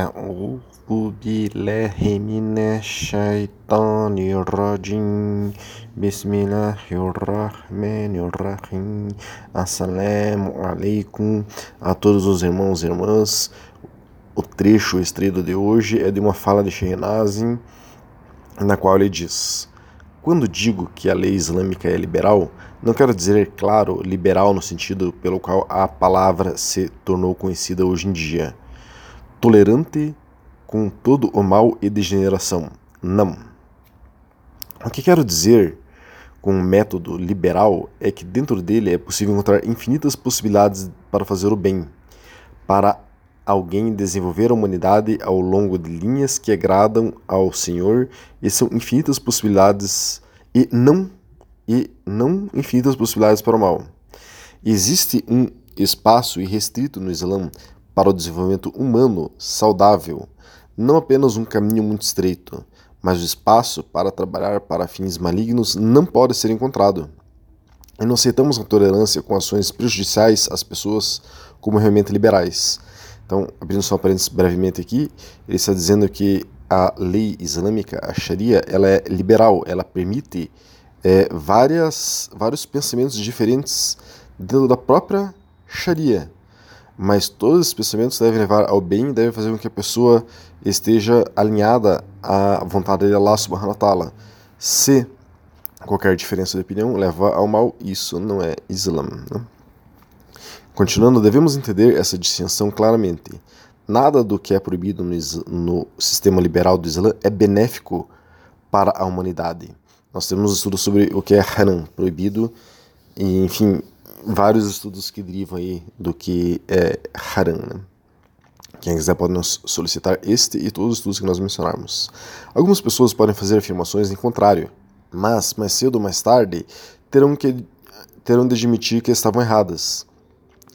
أعوذ بالله من الشيطان الرجيم بسم الله الرحمن الرحيم Assalamu alaikum a todos os irmãos e irmãs. O trecho extraído de hoje é de uma fala de Shehnazin, na qual ele diz: Quando digo que a lei islâmica é liberal, não quero dizer, claro, liberal no sentido pelo qual a palavra se tornou conhecida hoje em dia tolerante com todo o mal e degeneração. Não. O que quero dizer com um método liberal é que dentro dele é possível encontrar infinitas possibilidades para fazer o bem, para alguém desenvolver a humanidade ao longo de linhas que agradam ao Senhor, e são infinitas possibilidades e não e não infinitas possibilidades para o mal. Existe um espaço irrestrito no Islã para o desenvolvimento humano saudável, não apenas um caminho muito estreito, mas o espaço para trabalhar para fins malignos não pode ser encontrado. E não aceitamos a tolerância com ações prejudiciais às pessoas como realmente liberais. Então, abrindo só um parênteses brevemente aqui, ele está dizendo que a lei islâmica, a Sharia, ela é liberal, ela permite é, várias, vários pensamentos diferentes dentro da própria Sharia mas todos esses pensamentos devem levar ao bem e devem fazer com que a pessoa esteja alinhada à vontade de Allah subhanahu wa ta'ala. Se qualquer diferença de opinião leva ao mal, isso não é Islã. Né? Continuando, devemos entender essa distinção claramente. Nada do que é proibido no, no sistema liberal do Islã é benéfico para a humanidade. Nós temos estudos sobre o que é haram, proibido, e enfim, vários estudos que derivam aí do que é haram. Né? Quem quiser pode nos solicitar este e todos os estudos que nós mencionarmos. Algumas pessoas podem fazer afirmações em contrário, mas mais cedo ou mais tarde terão, que, terão de admitir que estavam erradas,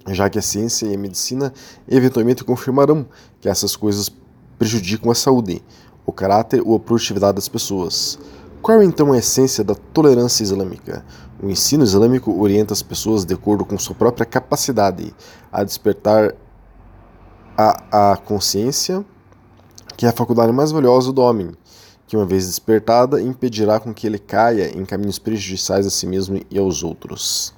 já que a ciência e a medicina eventualmente confirmarão que essas coisas prejudicam a saúde, o caráter ou a produtividade das pessoas. Qual é então a essência da tolerância islâmica? O ensino islâmico orienta as pessoas de acordo com sua própria capacidade a despertar a, a consciência, que é a faculdade mais valiosa do homem, que uma vez despertada impedirá com que ele caia em caminhos prejudiciais a si mesmo e aos outros.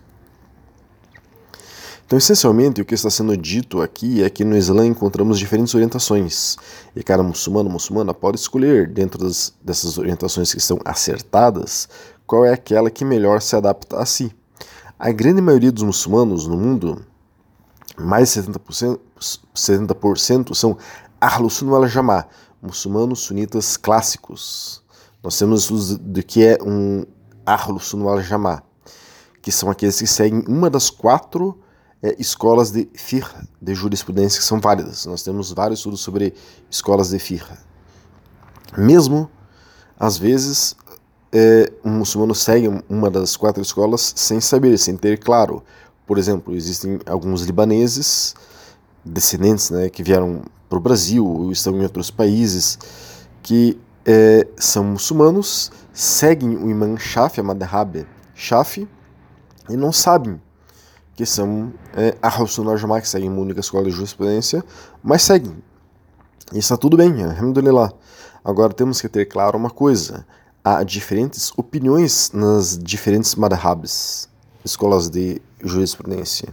Então, essencialmente, o que está sendo dito aqui é que no Islã encontramos diferentes orientações, e cada muçulmano muçulmana pode escolher, dentro das, dessas orientações que estão acertadas, qual é aquela que melhor se adapta a si. A grande maioria dos muçulmanos no mundo, mais de 70%, 70% são Ahlus wal muçulmanos sunitas clássicos. Nós temos estudos de que é um Ahlus wal que são aqueles que seguem uma das quatro é, escolas de fiqh, de jurisprudência, que são válidas. Nós temos vários estudos sobre escolas de fiqh. Mesmo, às vezes, é, um muçulmano segue uma das quatro escolas sem saber, sem ter claro. Por exemplo, existem alguns libaneses, descendentes né, que vieram para o Brasil ou estão em outros países, que é, são muçulmanos, seguem o imã Shafi, a Madhhab Shafi, e não sabem que são é, Ahl-Sunnah Jamá, que seguem uma única escola de jurisprudência, mas seguem. E está tudo bem, alhamdulillah. Agora temos que ter claro uma coisa: há diferentes opiniões nas diferentes madhabs, escolas de jurisprudência.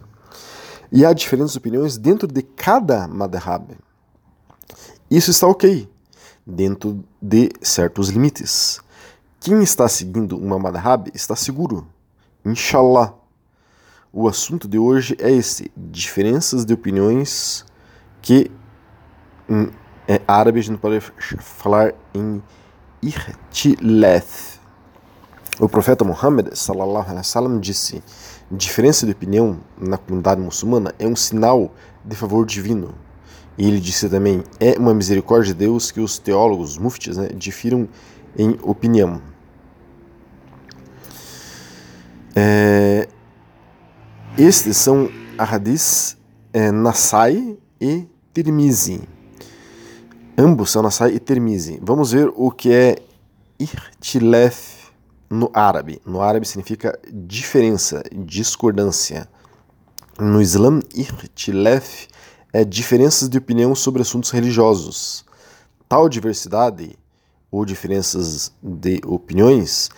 E há diferentes opiniões dentro de cada madhab. Isso está ok, dentro de certos limites. Quem está seguindo uma madhab está seguro, inshallah. O assunto de hoje é esse: diferenças de opiniões que em é, árabe a gente pode falar em irtileth. O profeta Muhammad sallallahu alaihi wasallam disse: diferença de opinião na comunidade muçulmana é um sinal de favor divino. E ele disse também: é uma misericórdia de Deus que os teólogos, os muftis, né, difiram em opinião. É, estes são Hadith é, Nasai e Tirmizi. Ambos são Nasai e Tirmizi. Vamos ver o que é Irtilef no árabe. No árabe significa diferença, discordância. No Islã, Irtilef é diferenças de opinião sobre assuntos religiosos. Tal diversidade ou diferenças de opiniões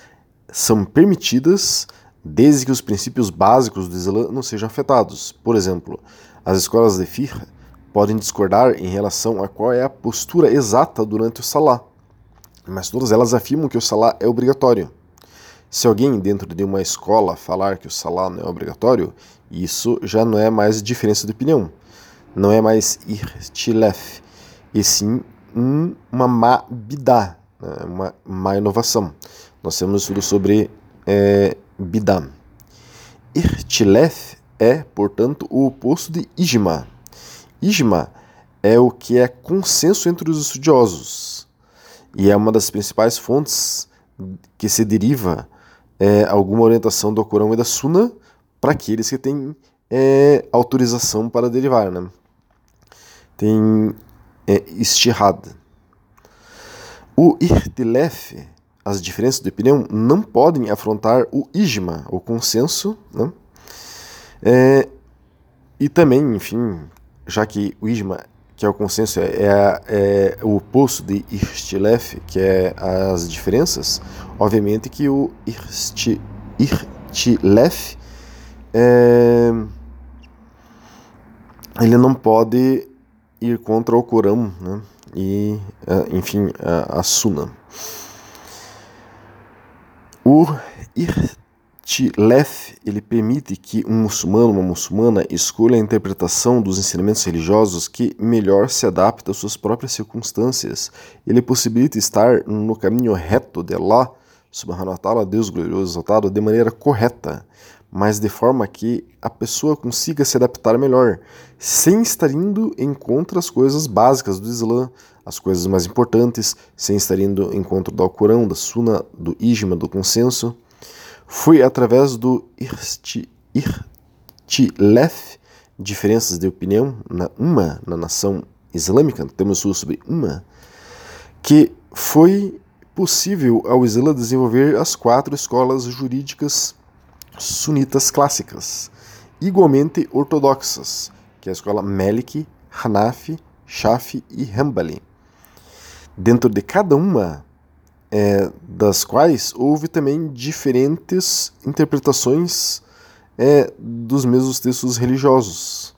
são permitidas desde que os princípios básicos do Islã não sejam afetados. Por exemplo, as escolas de fiqh podem discordar em relação a qual é a postura exata durante o Salah, mas todas elas afirmam que o Salah é obrigatório. Se alguém dentro de uma escola falar que o Salah não é obrigatório, isso já não é mais diferença de opinião, não é mais irtilef, e sim uma má bidá, né, uma má inovação. Nós temos estudo sobre é, bidá. Irtilef é, portanto, o oposto de ijma. Ijma é o que é consenso entre os estudiosos e é uma das principais fontes que se deriva é, alguma orientação do Corão e da Sunna para aqueles que têm é, autorização para derivar. Né? Tem é, istihad. O irtilef, as diferenças de opinião, não podem afrontar o ijma, o consenso, né? É, e também, enfim, já que o ijma, que é o consenso, é, é, é o oposto de irtilef, que é as diferenças, obviamente que o irtilef é, ele não pode ir contra o Corão né? e, é, enfim, a, a Sunna. O Irtilef ele permite que um muçulmano, uma muçulmana, escolha a interpretação dos ensinamentos religiosos que melhor se adapta às suas próprias circunstâncias. Ele possibilita estar no caminho reto de Allah, subhanahu wa ta'ala, Deus glorioso exaltado, de maneira correta mas de forma que a pessoa consiga se adaptar melhor, sem estar indo em contra as coisas básicas do Islã, as coisas mais importantes, sem estar indo em contra do Alcorão, da Sunna, do Ijma, do consenso. Foi através do Irtilef, diferenças de opinião na uma na nação islâmica, temos estudo sobre uma, que foi possível ao Islã desenvolver as quatro escolas jurídicas sunitas clássicas, igualmente ortodoxas, que é a escola Maliki, Hanafi, Shafi e Hanbali. Dentro de cada uma é, das quais houve também diferentes interpretações é, dos mesmos textos religiosos.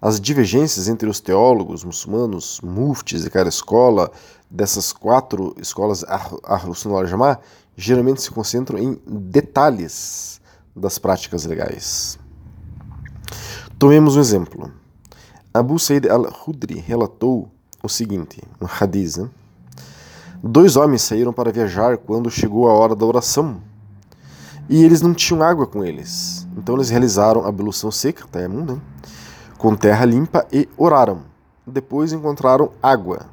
As divergências entre os teólogos muçulmanos, muftis de cada escola, dessas quatro escolas Ahl-Sunnah al-Jama'ah, geralmente se concentram em detalhes das práticas legais. Tomemos um exemplo. Abu Said al-Hudri relatou o seguinte, um hadith. Né? Dois homens saíram para viajar quando chegou a hora da oração. E eles não tinham água com eles. Então eles realizaram a ablução seca, tayammum, né? com terra limpa e oraram. Depois encontraram água.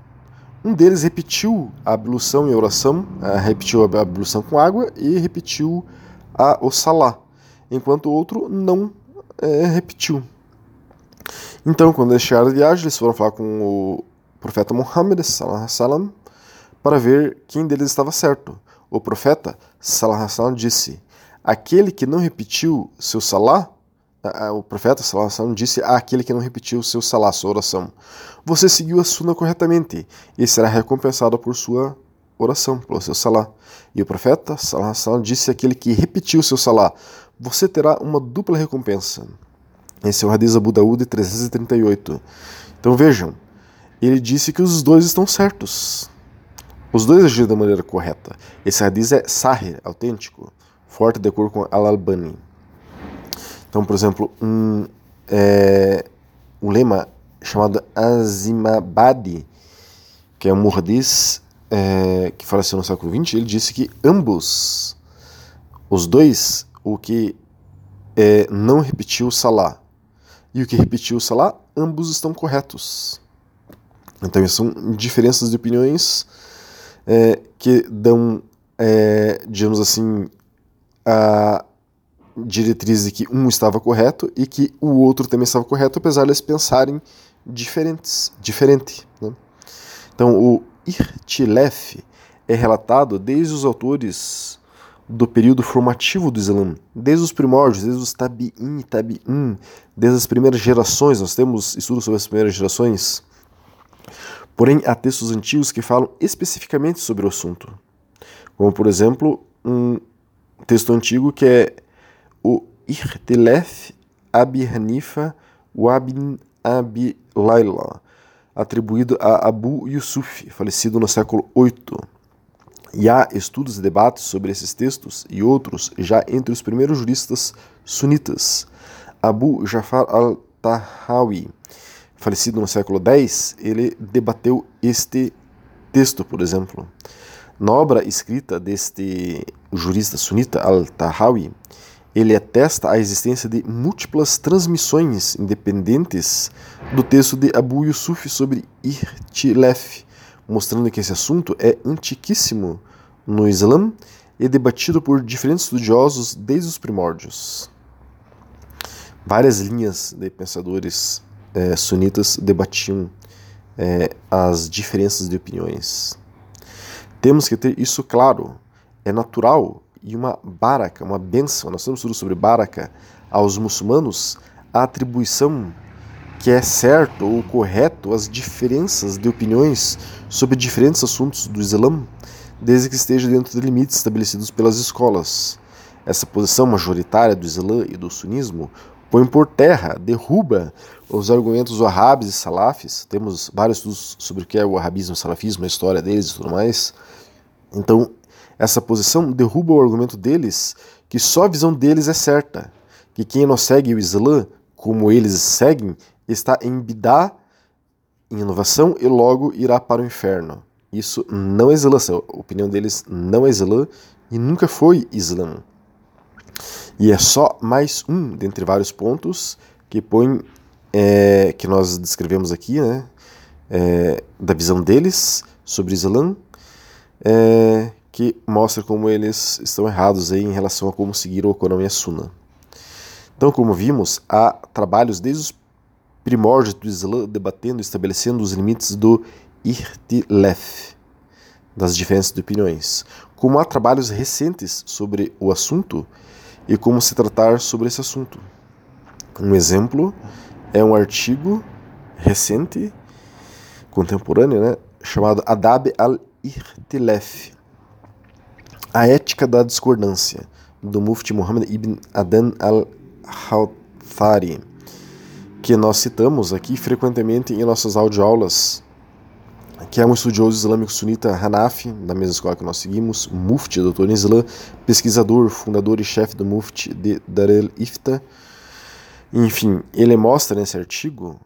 Um deles repetiu a ablução e a oração, uh, repetiu a ablução com água e repetiu a, o salá, enquanto o outro não é, repetiu. Então, quando eles chegaram de viagem, eles foram falar com o profeta Muhammad salam, para ver quem deles estava certo. O profeta salam, disse: Aquele que não repetiu seu salá, o profeta salam, disse àquele que não repetiu seu salá, sua oração: Você seguiu a suna corretamente e será recompensado por sua oração, pelo seu salá. E o profeta salam, disse àquele que repetiu seu salá: você terá uma dupla recompensa. Esse é o Hadith Abu Daud 338. Então vejam, ele disse que os dois estão certos. Os dois agiram da maneira correta. Esse Hadith é Sahih, autêntico, forte de acordo com Al-Albani. Então, por exemplo, um, é, um lema chamado Azimabadi, que é um muhadis é, que faleceu no século XX, ele disse que ambos, os dois, o que é, não repetiu o salá e o que repetiu o salá, ambos estão corretos. Então, são diferenças de opiniões é, que dão, é, digamos assim, a diretriz de que um estava correto e que o outro também estava correto, apesar de eles pensarem diferentes, diferente. Né? Então, o Irtilef é relatado desde os autores do período formativo do Islã, desde os primórdios, desde os tabi'in, tabi'in, desde as primeiras gerações, nós temos estudos sobre as primeiras gerações. Porém, há textos antigos que falam especificamente sobre o assunto. Como, por exemplo, um texto antigo que é o Ihtilaf Abi Hanifa Wabin Abi Laila, atribuído a Abu Yusuf, falecido no século VIII. E há estudos e debates sobre esses textos e outros já entre os primeiros juristas sunitas. Abu Jafar al-Tahawi, falecido no século X, ele debateu este texto, por exemplo. Na obra escrita deste jurista sunita al-Tahawi, ele atesta a existência de múltiplas transmissões independentes do texto de Abu Yusuf sobre Irtilef, mostrando que esse assunto é antiquíssimo no Islã e debatido por diferentes estudiosos desde os primórdios. Várias linhas de pensadores é, sunitas debatiam é, as diferenças de opiniões. Temos que ter isso claro. É natural e uma baraka, uma benção, nós estamos falando sobre baraka, aos muçulmanos, a atribuição que é certo ou correto as diferenças de opiniões sobre diferentes assuntos do Islã, desde que esteja dentro de limites estabelecidos pelas escolas. Essa posição majoritária do Islã e do sunismo põe por terra, derruba os argumentos wahhabis e salafis. Temos vários estudos sobre o que é o wahhabismo e o salafismo, a história deles e tudo mais. Então, essa posição derruba o argumento deles que só a visão deles é certa, que quem não segue o Islã como eles seguem está em bidá, em inovação e logo irá para o inferno. Isso não é Islã, a opinião deles não é Islã e nunca foi Islã. E é só mais um dentre vários pontos que põe é, que nós descrevemos aqui, né, é, da visão deles sobre Islã, é, que mostra como eles estão errados aí em relação a como seguir o Corão e a Sunna. Então, como vimos, há trabalhos desde os primórdios do Islã debatendo estabelecendo os limites do irtilef, das diferenças de opiniões, como há trabalhos recentes sobre o assunto e como se tratar sobre esse assunto. Um exemplo é um artigo recente, contemporâneo, né, chamado Adab al-Irtilef, a ética da discordância, do Mufti Muhammad ibn Adan al-Hawthari, que nós citamos aqui frequentemente em nossas audioaulas, que é um estudioso islâmico sunita Hanafi, da mesma escola que nós seguimos, Mufti, doutor em Islã, pesquisador, fundador e chefe do Mufti de Dar el-Ifta. Enfim, ele mostra nesse artigo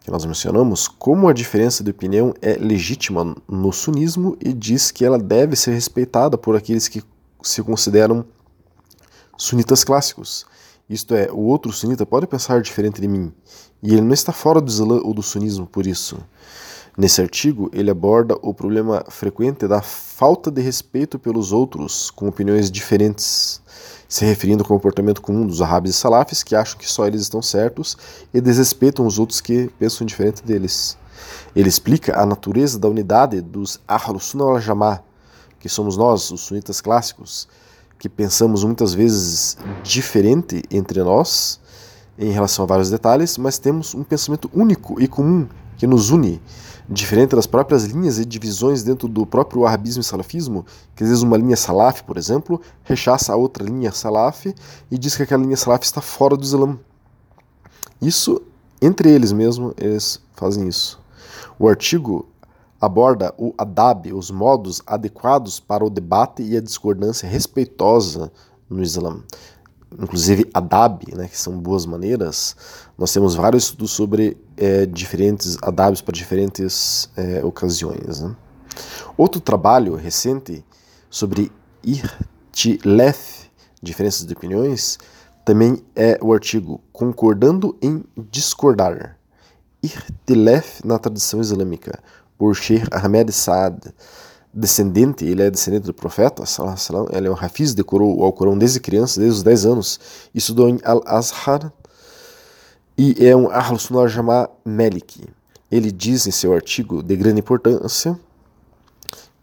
que nós mencionamos, como a diferença de opinião é legítima no sunismo e diz que ela deve ser respeitada por aqueles que se consideram sunitas clássicos. Isto é, o outro sunita pode pensar diferente de mim, e ele não está fora do Islã ou do sunismo por isso. Nesse artigo, ele aborda o problema frequente da falta de respeito pelos outros com opiniões diferentes se referindo ao comportamento comum dos árabes e salafis que acham que só eles estão certos e desrespeitam os outros que pensam diferente deles. Ele explica a natureza da unidade dos Ahlus Sunnah wal Jamaa, que somos nós, os sunitas clássicos, que pensamos muitas vezes diferente entre nós em relação a vários detalhes, mas temos um pensamento único e comum que nos une diferente das próprias linhas e divisões dentro do próprio arabismo e salafismo, que às vezes uma linha salaf, por exemplo, rechaça a outra linha salaf e diz que aquela linha salaf está fora do Islã. Isso, entre eles mesmo, eles fazem isso. O artigo aborda o adab, os modos adequados para o debate e a discordância respeitosa no Islã inclusive adab, né, que são boas maneiras, nós temos vários estudos sobre é, diferentes adabs para diferentes é, ocasiões. Né? Outro trabalho recente sobre irtilef, diferenças de opiniões, também é o artigo Concordando em Discordar, irtilef na tradição islâmica, por Sheikh Ahmed Saad, descendente, ele é descendente do profeta, ele é um Hafiz, decorou o Alcorão desde criança, desde os 10 anos, estudou em Al-Azhar e é um Ahl Sunnah Jama Meliki. Ele diz em seu artigo de grande importância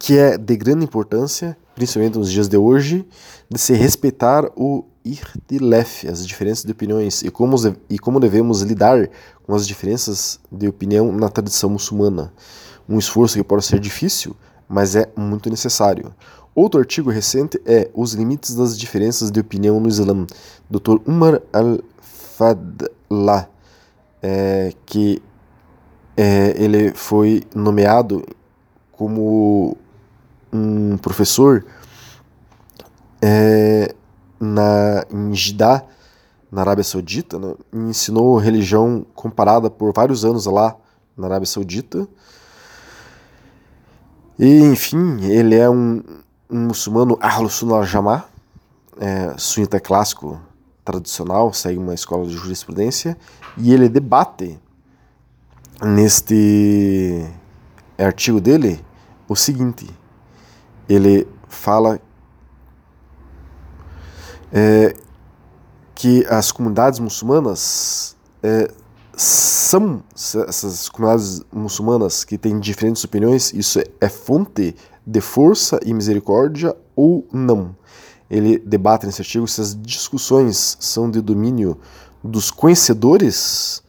que é de grande importância, principalmente nos dias de hoje, de se respeitar o irtilef, as diferenças de opiniões, e como, e como devemos lidar com as diferenças de opinião na tradição muçulmana. Um esforço que pode ser difícil, mas é muito necessário. Outro artigo recente é Os Limites das Diferenças de Opinião no Islã, Dr. Umar al-Fadlah, é, que é, ele foi nomeado como um professor é, na, em Jeddah, na Arábia Saudita, né, ensinou religião comparada por vários anos lá na Arábia Saudita. E, enfim, ele é um, um muçulmano Ahlus Sunnah Jamá, é, sunita clássico tradicional, segue uma escola de jurisprudência, e ele debate neste artigo dele o seguinte: ele fala é, que as comunidades muçulmanas é, são essas comunidades muçulmanas que têm diferentes opiniões, isso é fonte de força e misericórdia ou não. Ele debate nesse artigo se as discussões são de domínio dos conhecedores,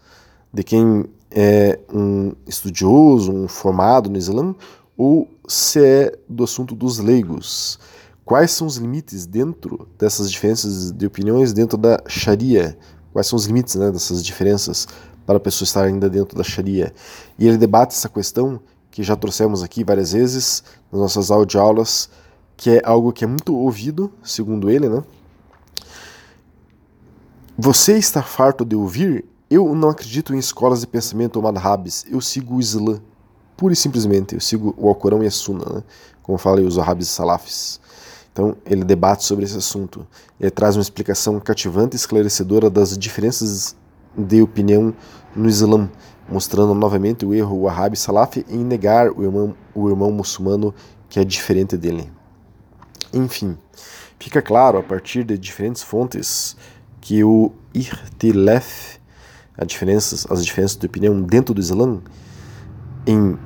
de quem é um estudioso, um formado no Islã, ou se é do assunto dos leigos. Quais são os limites dentro dessas diferenças de opiniões dentro da Sharia? Quais são os limites né, dessas diferenças para a pessoa estar ainda dentro da Sharia? E ele debate essa questão que já trouxemos aqui várias vezes nas nossas audioaulas, que é algo que é muito ouvido, segundo ele, né? Você está farto de ouvir? Eu não acredito em escolas de pensamento ou madhabs, eu sigo o Islã, pura e simplesmente, eu sigo o Alcorão e a Sunna, né? como falei, os Wahhabis e Salafis. Então, ele debate sobre esse assunto. Ele traz uma explicação cativante e esclarecedora das diferenças de opinião no Islã, mostrando novamente o erro Wahhabi Salaf em negar o irmão, o irmão muçulmano que é diferente dele. Enfim, fica claro a partir de diferentes fontes que o irtilef, as diferenças, as diferenças de opinião dentro do Islã, em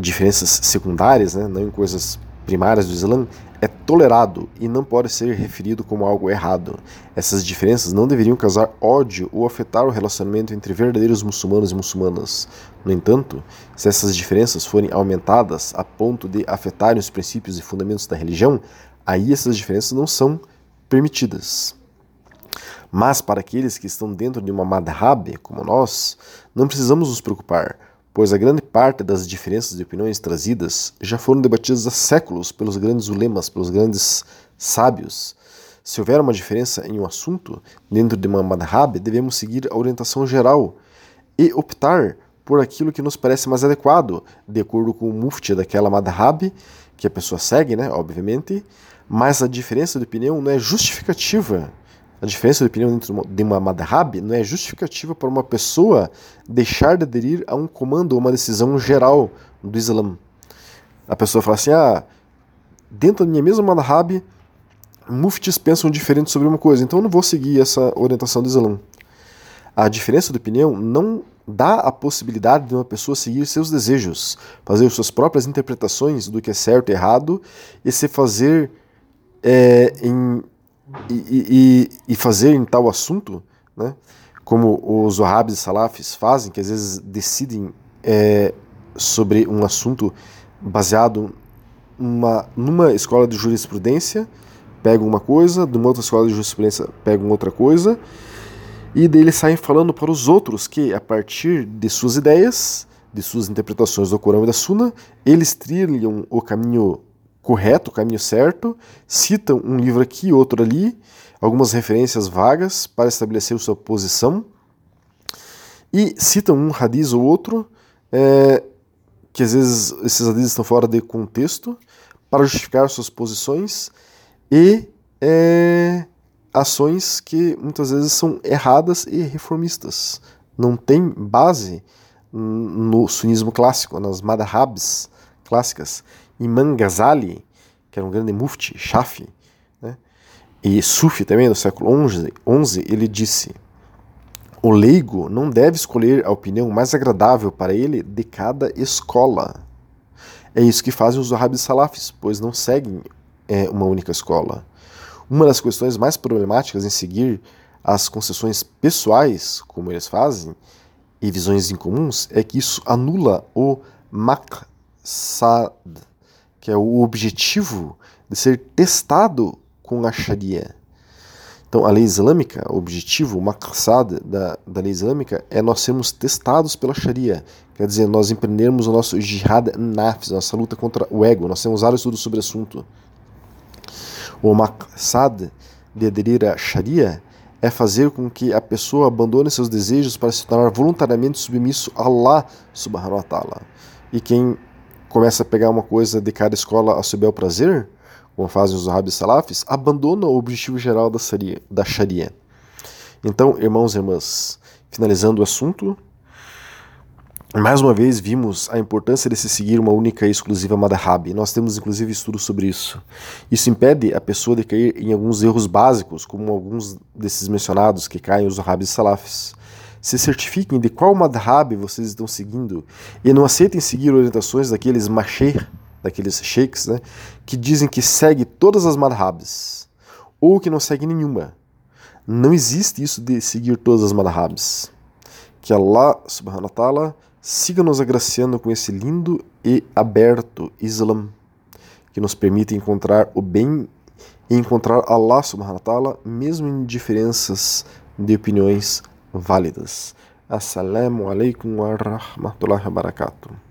diferenças secundárias, né, não em coisas primárias do Islã, é tolerado e não pode ser referido como algo errado. Essas diferenças não deveriam causar ódio ou afetar o relacionamento entre verdadeiros muçulmanos e muçulmanas. No entanto, se essas diferenças forem aumentadas a ponto de afetarem os princípios e fundamentos da religião, aí essas diferenças não são permitidas. Mas para aqueles que estão dentro de uma madhab, como nós, não precisamos nos preocupar, pois a grande parte das diferenças de opiniões trazidas já foram debatidas há séculos pelos grandes ulemas, pelos grandes sábios. Se houver uma diferença em um assunto dentro de uma madhab, devemos seguir a orientação geral e optar por aquilo que nos parece mais adequado, de acordo com o mufti daquela madhab, que a pessoa segue, né, obviamente, mas a diferença de opinião não é justificativa a diferença de opinião dentro de uma madhab não é justificativa para uma pessoa deixar de aderir a um comando ou uma decisão geral do Islã. A pessoa fala assim: ah, dentro da minha mesma madhab, muftis pensam diferente sobre uma coisa, então eu não vou seguir essa orientação do Islã. A diferença de opinião não dá a possibilidade de uma pessoa seguir seus desejos, fazer suas próprias interpretações do que é certo e errado e se fazer é, em e, e, e fazer em tal assunto, né, como os Wahhabis e Salafis fazem, que às vezes decidem é, sobre um assunto baseado uma, numa escola de jurisprudência, pegam uma coisa, de uma outra escola de jurisprudência pegam outra coisa, e daí eles saem falando para os outros que, a partir de suas ideias, de suas interpretações do Corão e da Sunna, eles trilham o caminho correto, o caminho certo, citam um livro aqui, outro ali, algumas referências vagas para estabelecer sua posição, e citam um radiz ou outro, é, que às vezes esses radizes estão fora de contexto, para justificar suas posições e é, ações que muitas vezes são erradas e reformistas. Não tem base no sunismo clássico, nas madhabs clássicas. Imam Ghazali, que era um grande mufti, Shafi, né? e Sufi também, do século XI, ele disse: O leigo não deve escolher a opinião mais agradável para ele de cada escola. É isso que fazem os Wahhabis Salafis, pois não seguem é, uma única escola. Uma das questões mais problemáticas em seguir as concessões pessoais, como eles fazem, e visões incomuns, é que isso anula o maqsad, que é o objetivo de ser testado com a Sharia. Então, a lei islâmica, o objetivo, o maqsad da, da lei islâmica é nós sermos testados pela Sharia. Quer dizer, nós empreendermos o nosso jihad nafs, nossa luta contra o ego. Nós temos vários estudos sobre o assunto. O maqsad de aderir à Sharia é fazer com que a pessoa abandone seus desejos para se tornar voluntariamente submisso a Allah subhanahu wa ta'ala. E quem começa a pegar uma coisa de cada escola a seu bel prazer, como fazem os Wahhabis Salafis, abandona o objetivo geral da Sharia. Da sharia. Então, irmãos e irmãs, finalizando o assunto, mais uma vez vimos a importância de se seguir uma única e exclusiva madhab. Nós temos inclusive estudos sobre isso. Isso impede a pessoa de cair em alguns erros básicos, como alguns desses mencionados que caem os Wahhabis Salafis. Se certifiquem de qual madhab vocês estão seguindo e não aceitem seguir orientações daqueles masheikh, daqueles sheikhs, né, que dizem que segue todas as madhabs ou que não segue nenhuma. Não existe isso de seguir todas as madhabs. Que Allah subhanahu wa ta'ala siga nos agraciando com esse lindo e aberto Islã, que nos permite encontrar o bem e encontrar Allah subhanahu wa ta'ala, mesmo em diferenças de opiniões válidas. Assalamu alaikum wa rahmatullahi wa barakatuh.